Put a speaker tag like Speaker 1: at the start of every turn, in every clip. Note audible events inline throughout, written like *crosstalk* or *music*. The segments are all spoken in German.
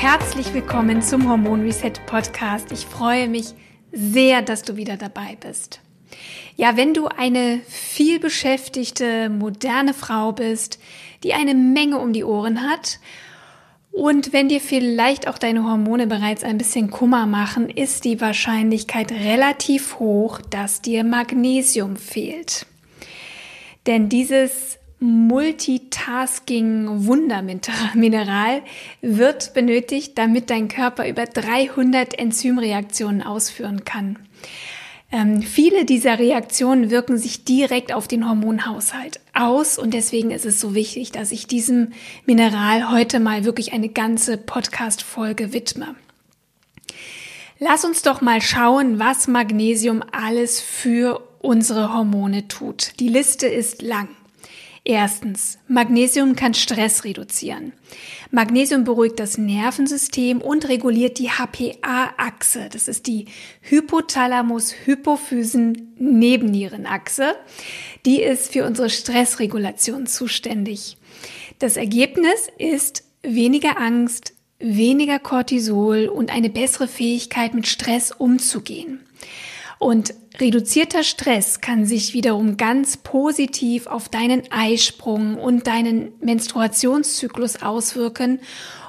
Speaker 1: Herzlich willkommen zum Hormon Reset Podcast. Ich freue mich sehr, dass du wieder dabei bist. Ja, wenn du eine viel beschäftigte, moderne Frau bist, die eine Menge um die Ohren hat und wenn dir vielleicht auch deine Hormone bereits ein bisschen Kummer machen, ist die Wahrscheinlichkeit relativ hoch, dass dir Magnesium fehlt. Denn dieses Multitasking-Wundermineral wird benötigt, damit dein Körper über 300 Enzymreaktionen ausführen kann. Ähm, viele dieser Reaktionen wirken sich direkt auf den Hormonhaushalt aus und deswegen ist es so wichtig, dass ich diesem Mineral heute mal wirklich eine ganze Podcast-Folge widme. Lass uns doch mal schauen, was Magnesium alles für unsere Hormone tut. Die Liste ist lang. Erstens, Magnesium kann Stress reduzieren. Magnesium beruhigt das Nervensystem und reguliert die HPA-Achse. Das ist die Hypothalamus-Hypophysen-Nebennierenachse. Die ist für unsere Stressregulation zuständig. Das Ergebnis ist weniger Angst, weniger Cortisol und eine bessere Fähigkeit, mit Stress umzugehen. Und reduzierter Stress kann sich wiederum ganz positiv auf deinen Eisprung und deinen Menstruationszyklus auswirken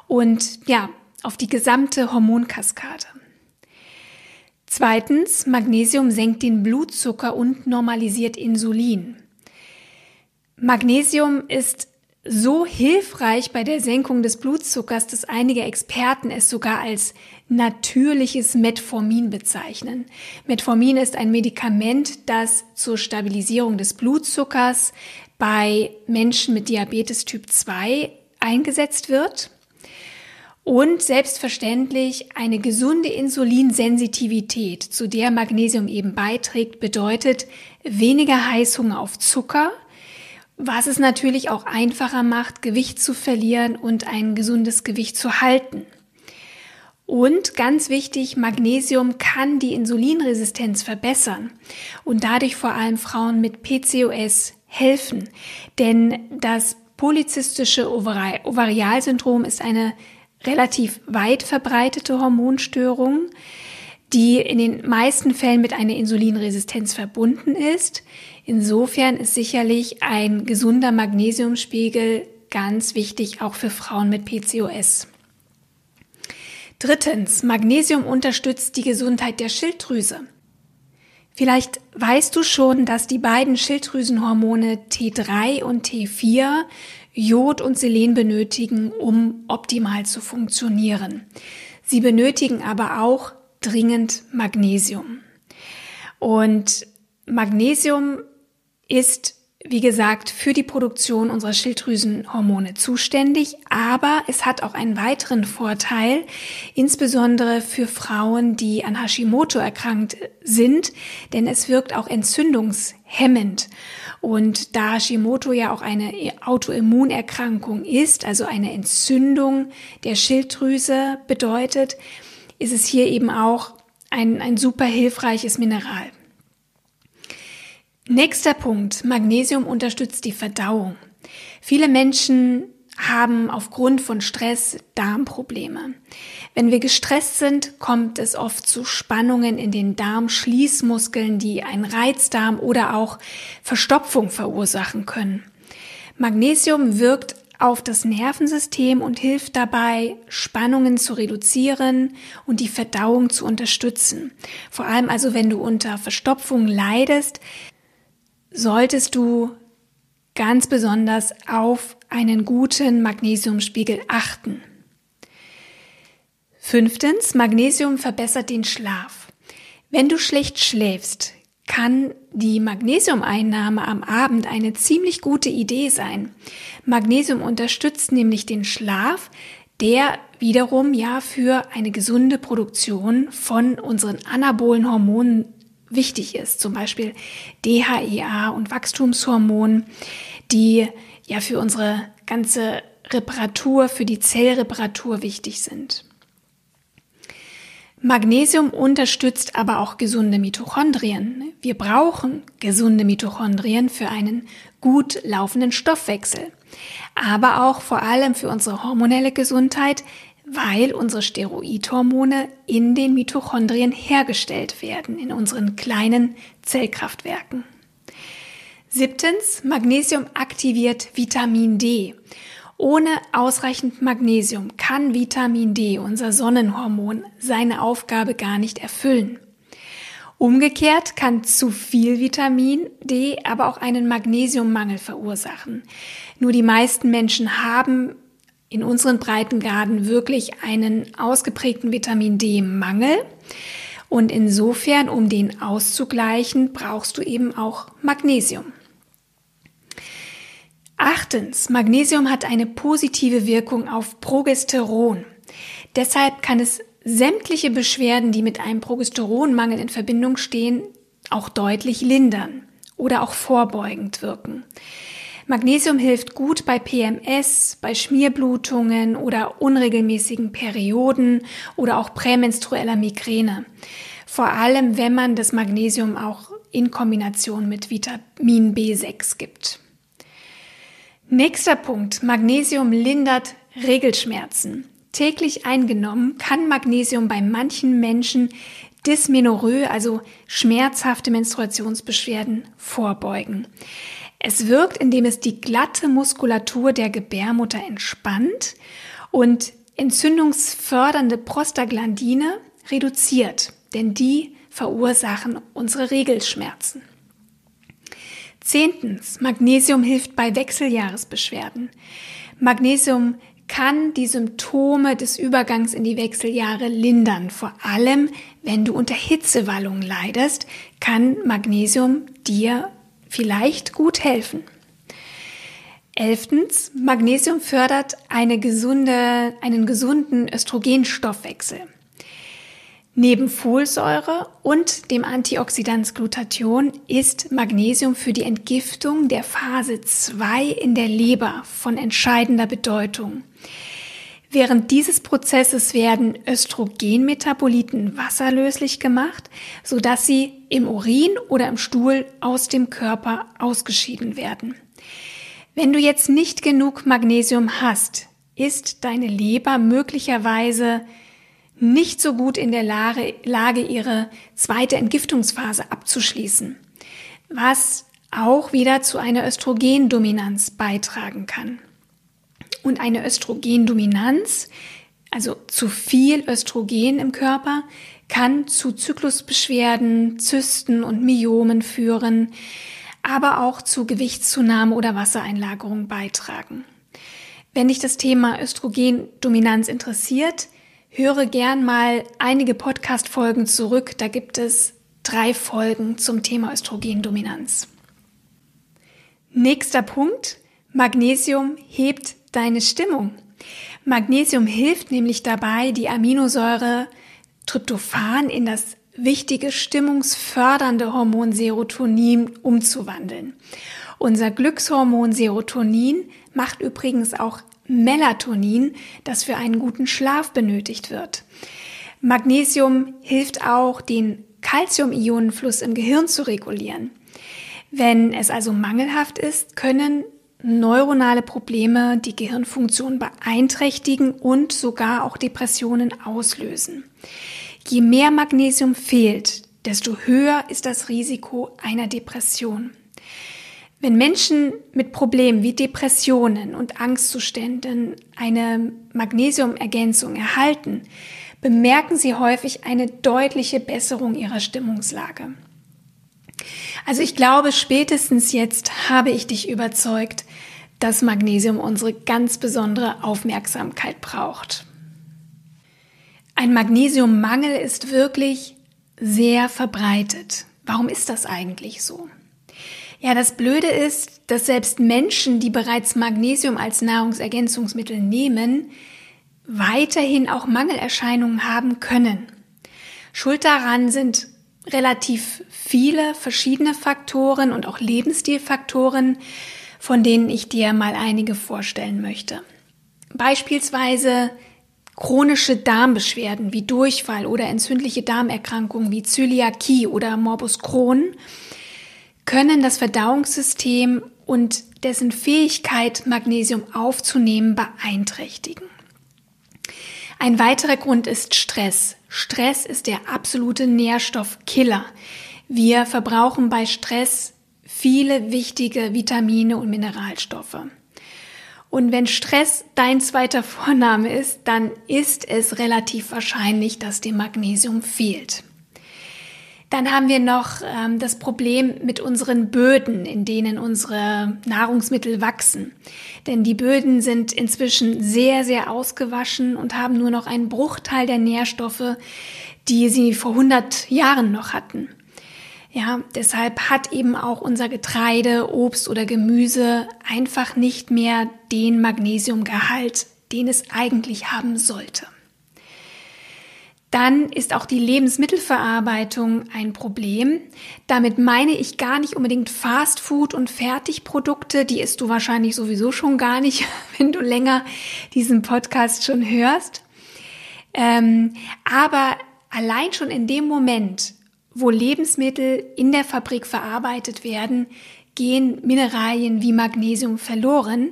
Speaker 1: und ja, auf die gesamte Hormonkaskade. Zweitens, Magnesium senkt den Blutzucker und normalisiert Insulin. Magnesium ist so hilfreich bei der Senkung des Blutzuckers, dass einige Experten es sogar als natürliches Metformin bezeichnen. Metformin ist ein Medikament, das zur Stabilisierung des Blutzuckers bei Menschen mit Diabetes Typ 2 eingesetzt wird. Und selbstverständlich eine gesunde Insulinsensitivität, zu der Magnesium eben beiträgt, bedeutet weniger Heißhunger auf Zucker, was es natürlich auch einfacher macht, Gewicht zu verlieren und ein gesundes Gewicht zu halten. Und ganz wichtig, Magnesium kann die Insulinresistenz verbessern und dadurch vor allem Frauen mit PCOS helfen. Denn das polyzystische Ovarialsyndrom ist eine relativ weit verbreitete Hormonstörung, die in den meisten Fällen mit einer Insulinresistenz verbunden ist. Insofern ist sicherlich ein gesunder Magnesiumspiegel ganz wichtig, auch für Frauen mit PCOS. Drittens, Magnesium unterstützt die Gesundheit der Schilddrüse. Vielleicht weißt du schon, dass die beiden Schilddrüsenhormone T3 und T4 Jod und Selen benötigen, um optimal zu funktionieren. Sie benötigen aber auch dringend Magnesium. Und Magnesium ist, wie gesagt, für die Produktion unserer Schilddrüsenhormone zuständig, aber es hat auch einen weiteren Vorteil, insbesondere für Frauen, die an Hashimoto erkrankt sind, denn es wirkt auch entzündungshemmend. Und da Hashimoto ja auch eine Autoimmunerkrankung ist, also eine Entzündung der Schilddrüse bedeutet, ist es hier eben auch ein, ein super hilfreiches Mineral. Nächster Punkt. Magnesium unterstützt die Verdauung. Viele Menschen haben aufgrund von Stress Darmprobleme. Wenn wir gestresst sind, kommt es oft zu Spannungen in den Darmschließmuskeln, die einen Reizdarm oder auch Verstopfung verursachen können. Magnesium wirkt auf das Nervensystem und hilft dabei, Spannungen zu reduzieren und die Verdauung zu unterstützen. Vor allem also, wenn du unter Verstopfung leidest, solltest du ganz besonders auf einen guten Magnesiumspiegel achten. Fünftens, Magnesium verbessert den Schlaf. Wenn du schlecht schläfst, kann die Magnesiumeinnahme am Abend eine ziemlich gute Idee sein. Magnesium unterstützt nämlich den Schlaf, der wiederum ja für eine gesunde Produktion von unseren anabolen Hormonen wichtig ist, zum Beispiel DHEA und Wachstumshormonen, die ja für unsere ganze Reparatur, für die Zellreparatur wichtig sind. Magnesium unterstützt aber auch gesunde Mitochondrien. Wir brauchen gesunde Mitochondrien für einen gut laufenden Stoffwechsel, aber auch vor allem für unsere hormonelle Gesundheit, weil unsere Steroidhormone in den Mitochondrien hergestellt werden, in unseren kleinen Zellkraftwerken. Siebtens, Magnesium aktiviert Vitamin D. Ohne ausreichend Magnesium kann Vitamin D, unser Sonnenhormon, seine Aufgabe gar nicht erfüllen. Umgekehrt kann zu viel Vitamin D aber auch einen Magnesiummangel verursachen. Nur die meisten Menschen haben in unseren Breitengraden wirklich einen ausgeprägten Vitamin D-Mangel. Und insofern, um den auszugleichen, brauchst du eben auch Magnesium. Achtens, Magnesium hat eine positive Wirkung auf Progesteron. Deshalb kann es sämtliche Beschwerden, die mit einem Progesteronmangel in Verbindung stehen, auch deutlich lindern oder auch vorbeugend wirken. Magnesium hilft gut bei PMS, bei Schmierblutungen oder unregelmäßigen Perioden oder auch prämenstrueller Migräne. Vor allem, wenn man das Magnesium auch in Kombination mit Vitamin B6 gibt. Nächster Punkt. Magnesium lindert Regelschmerzen. Täglich eingenommen kann Magnesium bei manchen Menschen Dysmenorrhoe, also schmerzhafte Menstruationsbeschwerden, vorbeugen. Es wirkt, indem es die glatte Muskulatur der Gebärmutter entspannt und entzündungsfördernde Prostaglandine reduziert, denn die verursachen unsere Regelschmerzen. Zehntens, Magnesium hilft bei Wechseljahresbeschwerden. Magnesium kann die Symptome des Übergangs in die Wechseljahre lindern. Vor allem, wenn du unter Hitzewallungen leidest, kann Magnesium dir vielleicht gut helfen. Elftens, Magnesium fördert eine gesunde, einen gesunden Östrogenstoffwechsel. Neben Folsäure und dem Antioxidans Glutathion ist Magnesium für die Entgiftung der Phase 2 in der Leber von entscheidender Bedeutung. Während dieses Prozesses werden Östrogenmetaboliten wasserlöslich gemacht, sodass sie im Urin oder im Stuhl aus dem Körper ausgeschieden werden. Wenn du jetzt nicht genug Magnesium hast, ist deine Leber möglicherweise nicht so gut in der Lage, ihre zweite Entgiftungsphase abzuschließen, was auch wieder zu einer Östrogendominanz beitragen kann. Und eine Östrogendominanz, also zu viel Östrogen im Körper, kann zu Zyklusbeschwerden, Zysten und Myomen führen, aber auch zu Gewichtszunahme oder Wassereinlagerung beitragen. Wenn dich das Thema Östrogendominanz interessiert, höre gern mal einige Podcast-Folgen zurück. Da gibt es drei Folgen zum Thema Östrogendominanz. Nächster Punkt. Magnesium hebt deine Stimmung. Magnesium hilft nämlich dabei, die Aminosäure Tryptophan in das wichtige stimmungsfördernde Hormon Serotonin umzuwandeln. Unser Glückshormon Serotonin macht übrigens auch Melatonin, das für einen guten Schlaf benötigt wird. Magnesium hilft auch, den Calcium-Ionenfluss im Gehirn zu regulieren. Wenn es also mangelhaft ist, können neuronale Probleme die Gehirnfunktion beeinträchtigen und sogar auch Depressionen auslösen. Je mehr Magnesium fehlt, desto höher ist das Risiko einer Depression. Wenn Menschen mit Problemen wie Depressionen und Angstzuständen eine Magnesiumergänzung erhalten, bemerken sie häufig eine deutliche Besserung ihrer Stimmungslage. Also ich glaube, spätestens jetzt habe ich dich überzeugt, dass Magnesium unsere ganz besondere Aufmerksamkeit braucht. Ein Magnesiummangel ist wirklich sehr verbreitet. Warum ist das eigentlich so? Ja, das Blöde ist, dass selbst Menschen, die bereits Magnesium als Nahrungsergänzungsmittel nehmen, weiterhin auch Mangelerscheinungen haben können. Schuld daran sind relativ viele verschiedene Faktoren und auch Lebensstilfaktoren, von denen ich dir mal einige vorstellen möchte. Beispielsweise chronische Darmbeschwerden wie Durchfall oder entzündliche Darmerkrankungen wie Zöliakie oder Morbus Crohn können das Verdauungssystem und dessen Fähigkeit, Magnesium aufzunehmen, beeinträchtigen. Ein weiterer Grund ist Stress. Stress ist der absolute Nährstoffkiller. Wir verbrauchen bei Stress viele wichtige Vitamine und Mineralstoffe. Und wenn Stress dein zweiter Vorname ist, dann ist es relativ wahrscheinlich, dass dem Magnesium fehlt. Dann haben wir noch ähm, das Problem mit unseren Böden, in denen unsere Nahrungsmittel wachsen. Denn die Böden sind inzwischen sehr, sehr ausgewaschen und haben nur noch einen Bruchteil der Nährstoffe, die sie vor 100 Jahren noch hatten. Ja, deshalb hat eben auch unser Getreide, Obst oder Gemüse einfach nicht mehr den Magnesiumgehalt, den es eigentlich haben sollte. Dann ist auch die Lebensmittelverarbeitung ein Problem. Damit meine ich gar nicht unbedingt Fastfood und Fertigprodukte, die isst du wahrscheinlich sowieso schon gar nicht, *laughs* wenn du länger diesen Podcast schon hörst. Ähm, aber allein schon in dem Moment, wo Lebensmittel in der Fabrik verarbeitet werden, gehen Mineralien wie Magnesium verloren,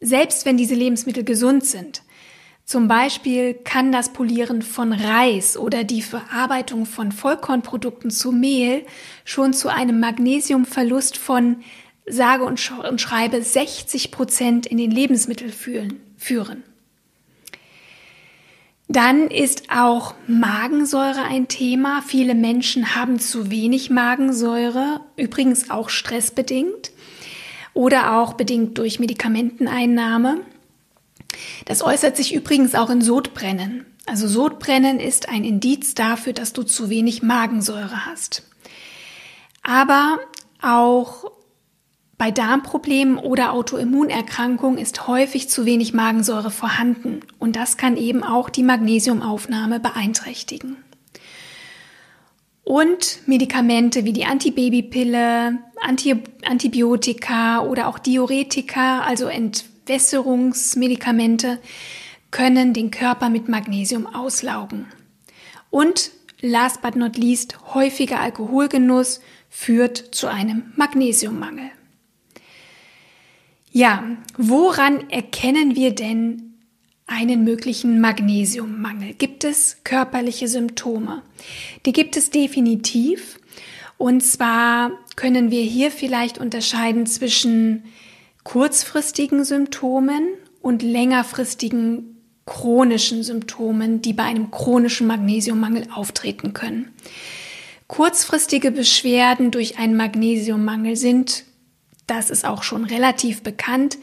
Speaker 1: selbst wenn diese Lebensmittel gesund sind. Zum Beispiel kann das Polieren von Reis oder die Verarbeitung von Vollkornprodukten zu Mehl schon zu einem Magnesiumverlust von sage und schreibe 60 Prozent in den Lebensmitteln führen. Dann ist auch Magensäure ein Thema. Viele Menschen haben zu wenig Magensäure, übrigens auch stressbedingt oder auch bedingt durch Medikamenteneinnahme. Das äußert sich übrigens auch in Sodbrennen. Also Sodbrennen ist ein Indiz dafür, dass du zu wenig Magensäure hast. Aber auch bei Darmproblemen oder Autoimmunerkrankungen ist häufig zu wenig Magensäure vorhanden und das kann eben auch die Magnesiumaufnahme beeinträchtigen. Und Medikamente wie die Antibabypille, Anti Antibiotika oder auch Diuretika, also Ent Entwässerungsmedikamente können den Körper mit Magnesium auslaugen. Und last but not least, häufiger Alkoholgenuss führt zu einem Magnesiummangel. Ja, woran erkennen wir denn einen möglichen Magnesiummangel? Gibt es körperliche Symptome? Die gibt es definitiv. Und zwar können wir hier vielleicht unterscheiden zwischen kurzfristigen Symptomen und längerfristigen chronischen Symptomen, die bei einem chronischen Magnesiummangel auftreten können. Kurzfristige Beschwerden durch einen Magnesiummangel sind, das ist auch schon relativ bekannt,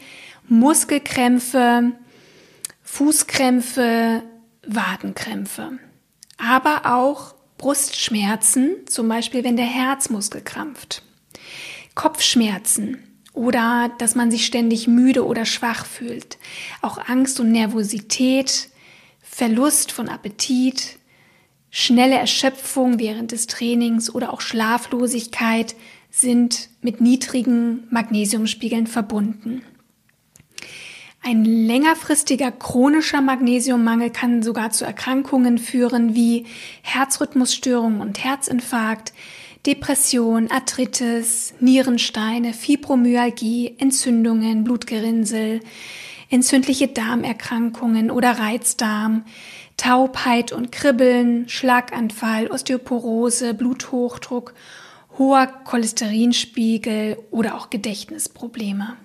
Speaker 1: Muskelkrämpfe, Fußkrämpfe, Wadenkrämpfe, aber auch Brustschmerzen, zum Beispiel wenn der Herzmuskel krampft, Kopfschmerzen, oder dass man sich ständig müde oder schwach fühlt. Auch Angst und Nervosität, Verlust von Appetit, schnelle Erschöpfung während des Trainings oder auch Schlaflosigkeit sind mit niedrigen Magnesiumspiegeln verbunden. Ein längerfristiger chronischer Magnesiummangel kann sogar zu Erkrankungen führen wie Herzrhythmusstörungen und Herzinfarkt, Depression, Arthritis, Nierensteine, Fibromyalgie, Entzündungen, Blutgerinnsel, entzündliche Darmerkrankungen oder Reizdarm, Taubheit und Kribbeln, Schlaganfall, Osteoporose, Bluthochdruck, hoher Cholesterinspiegel oder auch Gedächtnisprobleme.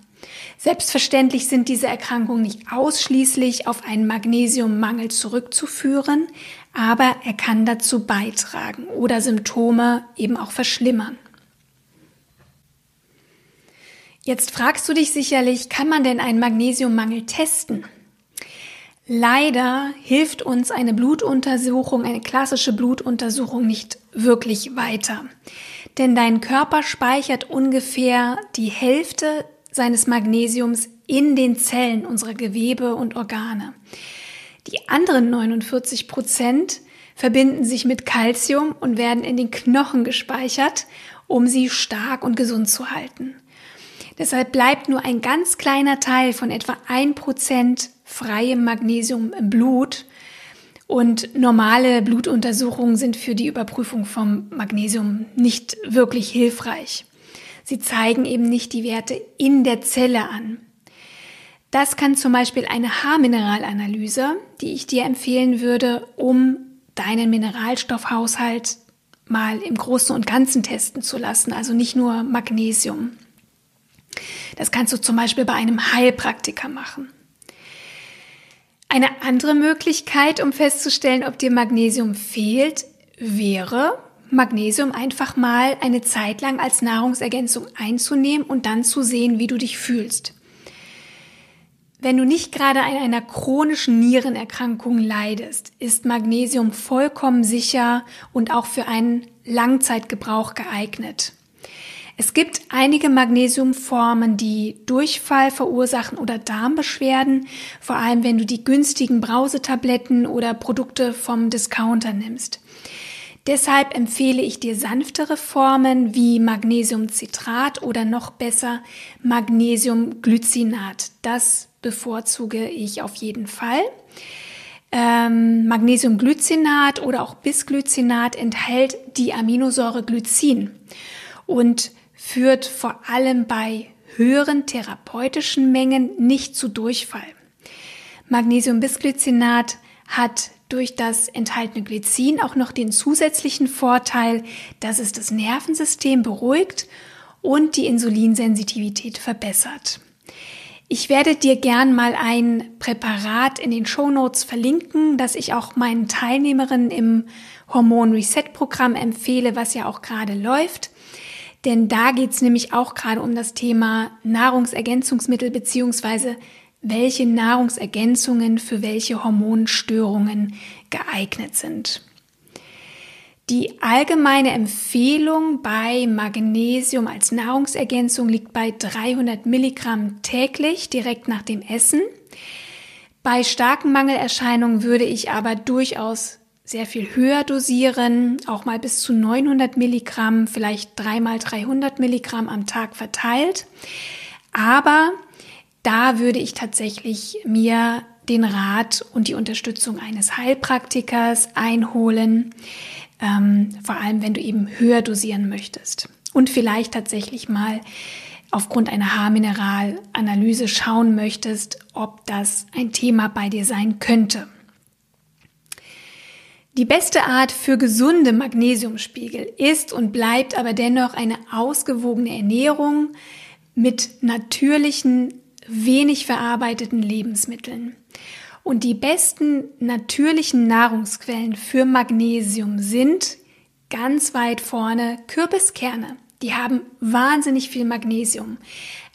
Speaker 1: Selbstverständlich sind diese Erkrankungen nicht ausschließlich auf einen Magnesiummangel zurückzuführen, aber er kann dazu beitragen oder Symptome eben auch verschlimmern. Jetzt fragst du dich sicherlich, kann man denn einen Magnesiummangel testen? Leider hilft uns eine Blutuntersuchung, eine klassische Blutuntersuchung nicht wirklich weiter. Denn dein Körper speichert ungefähr die Hälfte seines Magnesiums in den Zellen unserer Gewebe und Organe. Die anderen 49 Prozent verbinden sich mit Calcium und werden in den Knochen gespeichert, um sie stark und gesund zu halten. Deshalb bleibt nur ein ganz kleiner Teil von etwa ein Prozent freiem Magnesium im Blut. Und normale Blutuntersuchungen sind für die Überprüfung vom Magnesium nicht wirklich hilfreich. Sie zeigen eben nicht die Werte in der Zelle an. Das kann zum Beispiel eine Haarmineralanalyse, die ich dir empfehlen würde, um deinen Mineralstoffhaushalt mal im Großen und Ganzen testen zu lassen, also nicht nur Magnesium. Das kannst du zum Beispiel bei einem Heilpraktiker machen. Eine andere Möglichkeit, um festzustellen, ob dir Magnesium fehlt, wäre, Magnesium einfach mal eine Zeit lang als Nahrungsergänzung einzunehmen und dann zu sehen, wie du dich fühlst. Wenn du nicht gerade an einer chronischen Nierenerkrankung leidest, ist Magnesium vollkommen sicher und auch für einen Langzeitgebrauch geeignet. Es gibt einige Magnesiumformen, die Durchfall verursachen oder Darmbeschwerden, vor allem wenn du die günstigen Brausetabletten oder Produkte vom Discounter nimmst. Deshalb empfehle ich dir sanftere Formen wie Magnesiumcitrat oder noch besser Magnesiumglycinat. Das bevorzuge ich auf jeden Fall. Ähm, Magnesiumglycinat oder auch Bisglycinat enthält die Aminosäure Glycin und führt vor allem bei höheren therapeutischen Mengen nicht zu Durchfall. Magnesium-Bisglycinat hat durch das enthaltene Glycin auch noch den zusätzlichen Vorteil, dass es das Nervensystem beruhigt und die Insulinsensitivität verbessert. Ich werde dir gern mal ein Präparat in den Show Notes verlinken, das ich auch meinen Teilnehmerinnen im Hormon Reset Programm empfehle, was ja auch gerade läuft. Denn da geht's nämlich auch gerade um das Thema Nahrungsergänzungsmittel beziehungsweise welche Nahrungsergänzungen für welche Hormonstörungen geeignet sind. Die allgemeine Empfehlung bei Magnesium als Nahrungsergänzung liegt bei 300 Milligramm täglich direkt nach dem Essen. Bei starken Mangelerscheinungen würde ich aber durchaus sehr viel höher dosieren, auch mal bis zu 900 Milligramm, vielleicht dreimal 300 Milligramm am Tag verteilt. Aber da würde ich tatsächlich mir den Rat und die Unterstützung eines Heilpraktikers einholen, ähm, vor allem wenn du eben höher dosieren möchtest. Und vielleicht tatsächlich mal aufgrund einer Haarmineralanalyse schauen möchtest, ob das ein Thema bei dir sein könnte. Die beste Art für gesunde Magnesiumspiegel ist und bleibt aber dennoch eine ausgewogene Ernährung mit natürlichen wenig verarbeiteten Lebensmitteln. Und die besten natürlichen Nahrungsquellen für Magnesium sind ganz weit vorne Kürbiskerne. Die haben wahnsinnig viel Magnesium.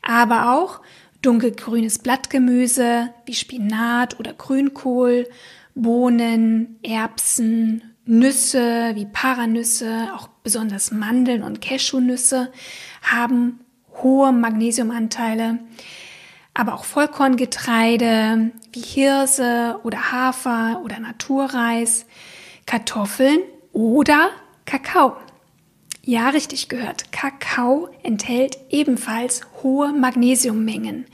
Speaker 1: Aber auch dunkelgrünes Blattgemüse wie Spinat oder Grünkohl, Bohnen, Erbsen, Nüsse wie Paranüsse, auch besonders Mandeln und Cashewnüsse haben hohe Magnesiumanteile aber auch Vollkorngetreide wie Hirse oder Hafer oder Naturreis, Kartoffeln oder Kakao. Ja, richtig gehört. Kakao enthält ebenfalls hohe Magnesiummengen.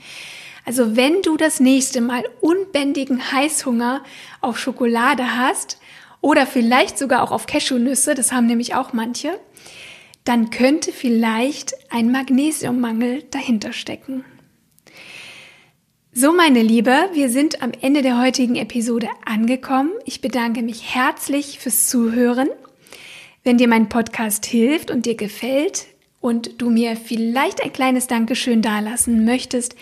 Speaker 1: Also wenn du das nächste Mal unbändigen Heißhunger auf Schokolade hast oder vielleicht sogar auch auf Cashewnüsse, das haben nämlich auch manche, dann könnte vielleicht ein Magnesiummangel dahinter stecken. So, meine Liebe, wir sind am Ende der heutigen Episode angekommen. Ich bedanke mich herzlich fürs Zuhören. Wenn dir mein Podcast hilft und dir gefällt und du mir vielleicht ein kleines Dankeschön dalassen möchtest,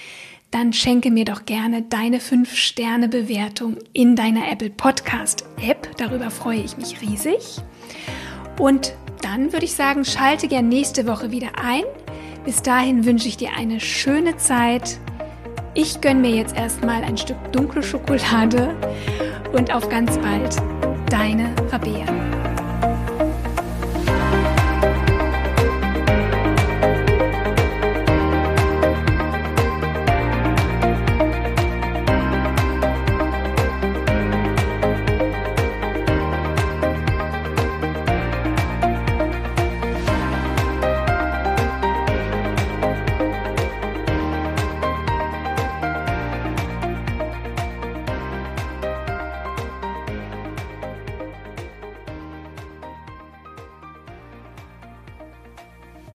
Speaker 1: dann schenke mir doch gerne deine 5-Sterne-Bewertung in deiner Apple Podcast App. Darüber freue ich mich riesig. Und dann würde ich sagen, schalte gern nächste Woche wieder ein. Bis dahin wünsche ich dir eine schöne Zeit ich gönne mir jetzt erstmal ein Stück dunkle Schokolade und auf ganz bald, deine Rabea.